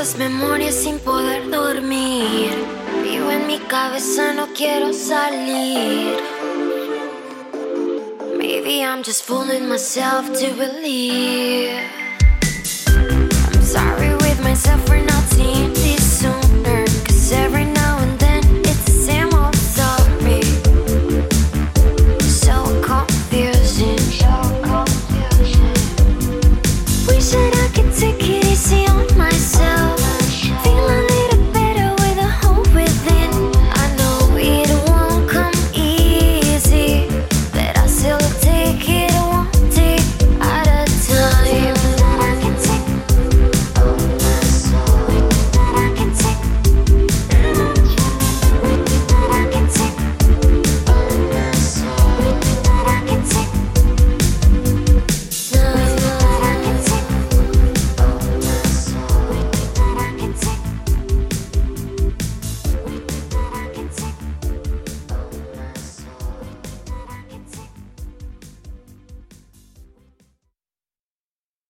esas memorias sin poder dormir. Vivo en mi cabeza, no quiero salir. Maybe I'm just fooling myself to believe. I'm sorry with myself for not seeing this sooner. Cause every now and then it's the same old story. So confusing. So confusing. Wish that I could take.